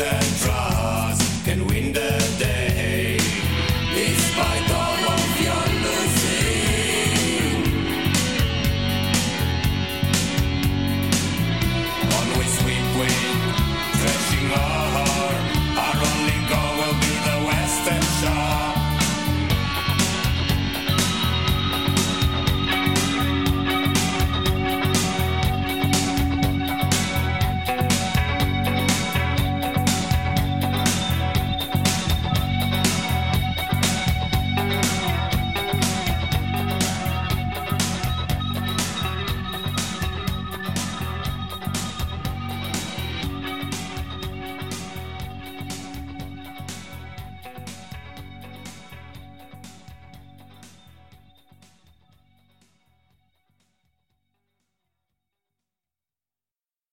Central.